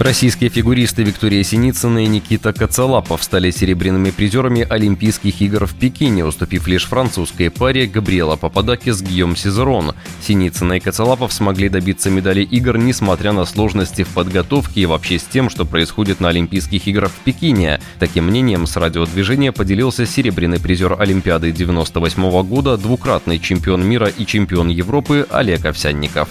Российские фигуристы Виктория Синицына и Никита Коцалапов стали серебряными призерами Олимпийских игр в Пекине, уступив лишь французской паре Габриэла Пападаки с Гийом Сизерон. Синицына и Коцалапов смогли добиться медали игр, несмотря на сложности в подготовке и вообще с тем, что происходит на Олимпийских играх в Пекине. Таким мнением с радиодвижения поделился серебряный призер Олимпиады 98 года, двукратный чемпион мира и чемпион Европы Олег Овсянников.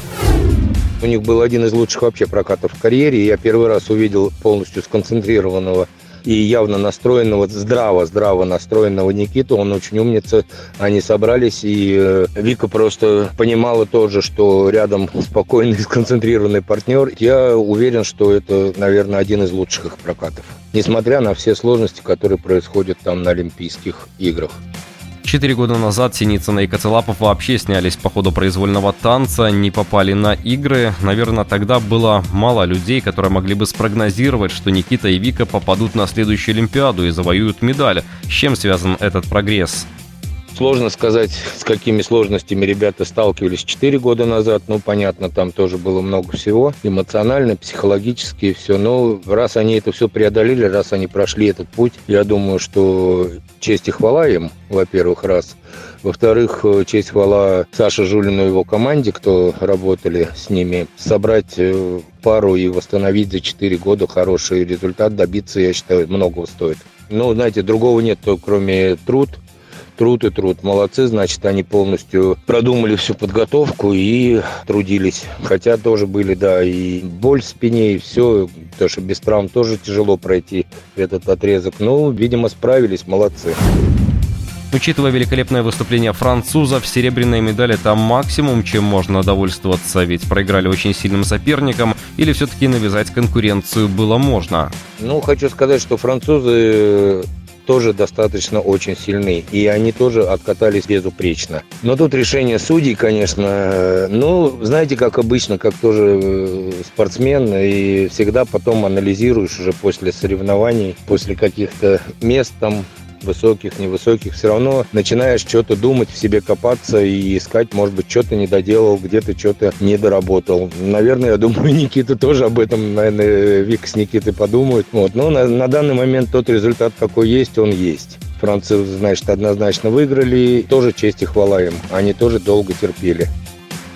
У них был один из лучших вообще прокатов в карьере. Я первый раз увидел полностью сконцентрированного и явно настроенного, здраво, здраво настроенного Никиту. Он очень умница. Они собрались, и э, Вика просто понимала тоже, что рядом спокойный, сконцентрированный партнер. Я уверен, что это, наверное, один из лучших их прокатов. Несмотря на все сложности, которые происходят там на Олимпийских играх. Четыре года назад Синицына и Коцелапов вообще снялись по ходу произвольного танца, не попали на игры. Наверное, тогда было мало людей, которые могли бы спрогнозировать, что Никита и Вика попадут на следующую Олимпиаду и завоюют медаль. С чем связан этот прогресс? Сложно сказать, с какими сложностями ребята сталкивались 4 года назад. Ну, понятно, там тоже было много всего. Эмоционально, психологически все. Но раз они это все преодолели, раз они прошли этот путь, я думаю, что честь и хвала им, во-первых, раз. Во-вторых, честь хвала Саше Жулину и его команде, кто работали с ними. Собрать э, пару и восстановить за 4 года хороший результат, добиться, я считаю, многого стоит. Ну, знаете, другого нет, кроме труд, труд и труд. Молодцы, значит, они полностью продумали всю подготовку и трудились. Хотя тоже были, да, и боль в спине, и все, потому что без травм тоже тяжело пройти этот отрезок. Ну, видимо, справились, молодцы. Учитывая великолепное выступление французов, серебряная медаль – это максимум, чем можно довольствоваться, ведь проиграли очень сильным соперникам, или все-таки навязать конкуренцию было можно? Ну, хочу сказать, что французы тоже достаточно очень сильны. И они тоже откатались безупречно. Но тут решение судей, конечно, ну, знаете, как обычно, как тоже э, спортсмен, и всегда потом анализируешь уже после соревнований, после каких-то мест там, высоких, невысоких, все равно начинаешь что-то думать, в себе копаться и искать, может быть, что-то не доделал, где-то что-то не доработал. Наверное, я думаю, Никита тоже об этом, наверное, Вик с Никитой подумают. Вот. Но на, на данный момент тот результат, какой есть, он есть. Французы, значит, однозначно выиграли. Тоже честь и хвала им. Они тоже долго терпели.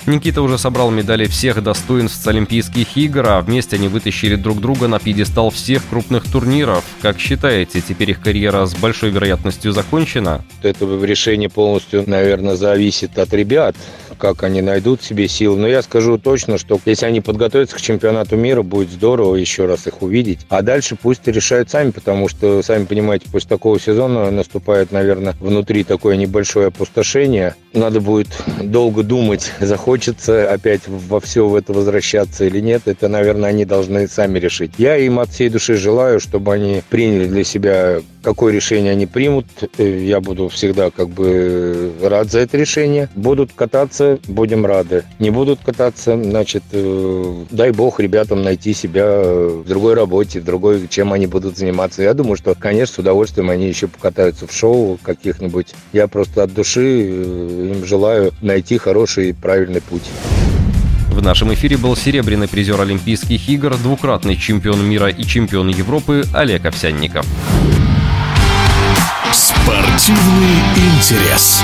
Никита уже собрал медали всех достоинств Олимпийских игр, а вместе они вытащили друг друга на пьедестал всех крупных турниров. Как считаете, теперь их карьера с большой вероятностью закончена? Это решение полностью, наверное, зависит от ребят как они найдут себе силы. Но я скажу точно, что если они подготовятся к чемпионату мира, будет здорово еще раз их увидеть. А дальше пусть решают сами, потому что, сами понимаете, после такого сезона наступает, наверное, внутри такое небольшое опустошение. Надо будет долго думать, захочется опять во все в это возвращаться или нет. Это, наверное, они должны сами решить. Я им от всей души желаю, чтобы они приняли для себя какое решение они примут, э, я буду всегда как бы рад за это решение. Будут кататься, будем рады. Не будут кататься, значит, э, дай бог ребятам найти себя в другой работе, в другой, чем они будут заниматься. Я думаю, что, конечно, с удовольствием они еще покатаются в шоу каких-нибудь. Я просто от души э, им желаю найти хороший и правильный путь. В нашем эфире был серебряный призер Олимпийских игр, двукратный чемпион мира и чемпион Европы Олег Овсянников. Спортивный интерес.